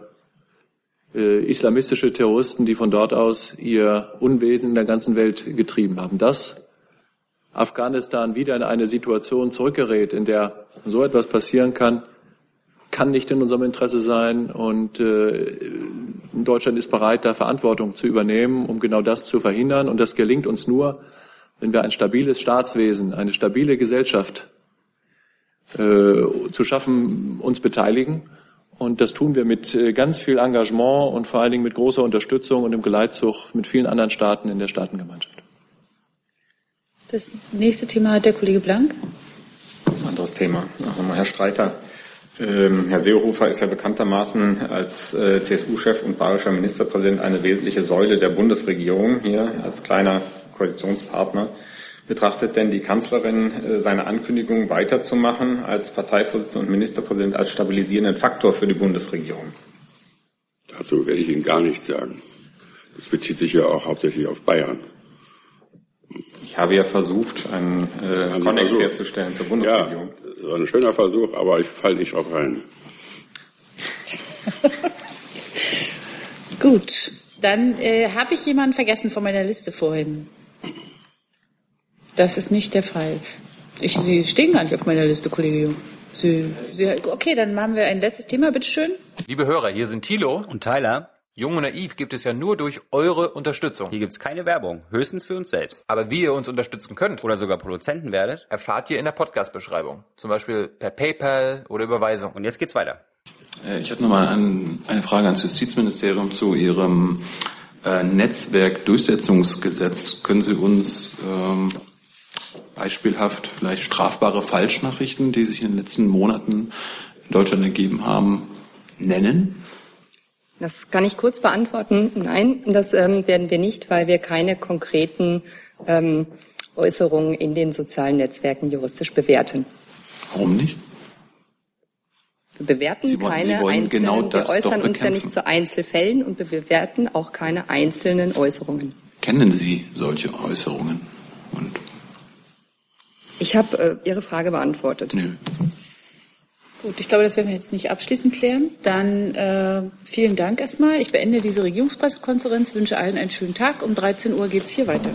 äh, islamistische Terroristen, die von dort aus ihr Unwesen in der ganzen Welt getrieben haben. Dass Afghanistan wieder in eine Situation zurückgerät, in der so etwas passieren kann, kann nicht in unserem Interesse sein. Und äh, Deutschland ist bereit, da Verantwortung zu übernehmen, um genau das zu verhindern. Und das gelingt uns nur, wenn wir ein stabiles Staatswesen, eine stabile Gesellschaft äh, zu schaffen, uns beteiligen. Und das tun wir mit äh, ganz viel Engagement und vor allen Dingen mit großer Unterstützung und im Geleitzug mit vielen anderen Staaten in der Staatengemeinschaft. Das nächste Thema hat der Kollege Blank. Anderes Thema. Nochmal Herr Streiter. Ähm, Herr Seehofer ist ja bekanntermaßen als äh, CSU-Chef und bayerischer Ministerpräsident eine wesentliche Säule der Bundesregierung hier als kleiner Koalitionspartner. Betrachtet denn die Kanzlerin äh, seine Ankündigung weiterzumachen als Parteivorsitzende und Ministerpräsident als stabilisierenden Faktor für die Bundesregierung? Dazu werde ich Ihnen gar nichts sagen. Das bezieht sich ja auch hauptsächlich auf Bayern. Ich habe ja versucht, einen äh, Konnex herzustellen zur Bundesregierung. Ja, das war ein schöner Versuch, aber ich falle nicht drauf rein. Gut, dann äh, habe ich jemanden vergessen von meiner Liste vorhin. Das ist nicht der Fall. Ich, Sie stehen gar nicht auf meiner Liste, Kollege Jung. Sie, Sie, okay, dann machen wir ein letztes Thema, bitteschön. Liebe Hörer, hier sind Thilo und Tyler. Jung und Naiv gibt es ja nur durch eure Unterstützung. Hier gibt's keine Werbung, höchstens für uns selbst. Aber wie ihr uns unterstützen könnt oder sogar Produzenten werdet, erfahrt ihr in der Podcast-Beschreibung. Zum Beispiel per PayPal oder Überweisung. Und jetzt geht's weiter. Äh, ich habe nochmal ein, eine Frage ans Justizministerium zu Ihrem äh, Netzwerkdurchsetzungsgesetz. Können Sie uns ähm, beispielhaft vielleicht strafbare Falschnachrichten, die sich in den letzten Monaten in Deutschland ergeben haben, nennen? Das kann ich kurz beantworten. Nein, das ähm, werden wir nicht, weil wir keine konkreten ähm, Äußerungen in den sozialen Netzwerken juristisch bewerten. Warum nicht? Wir bewerten Sie wollen, keine Sie einzelnen, genau das wir äußern uns ja nicht zu Einzelfällen und wir bewerten auch keine einzelnen Äußerungen. Kennen Sie solche Äußerungen? Und ich habe äh, Ihre Frage beantwortet. Nö. Gut, ich glaube, das werden wir jetzt nicht abschließend klären. Dann äh, vielen Dank erstmal. Ich beende diese Regierungspressekonferenz, wünsche allen einen schönen Tag. Um 13 Uhr geht es hier weiter.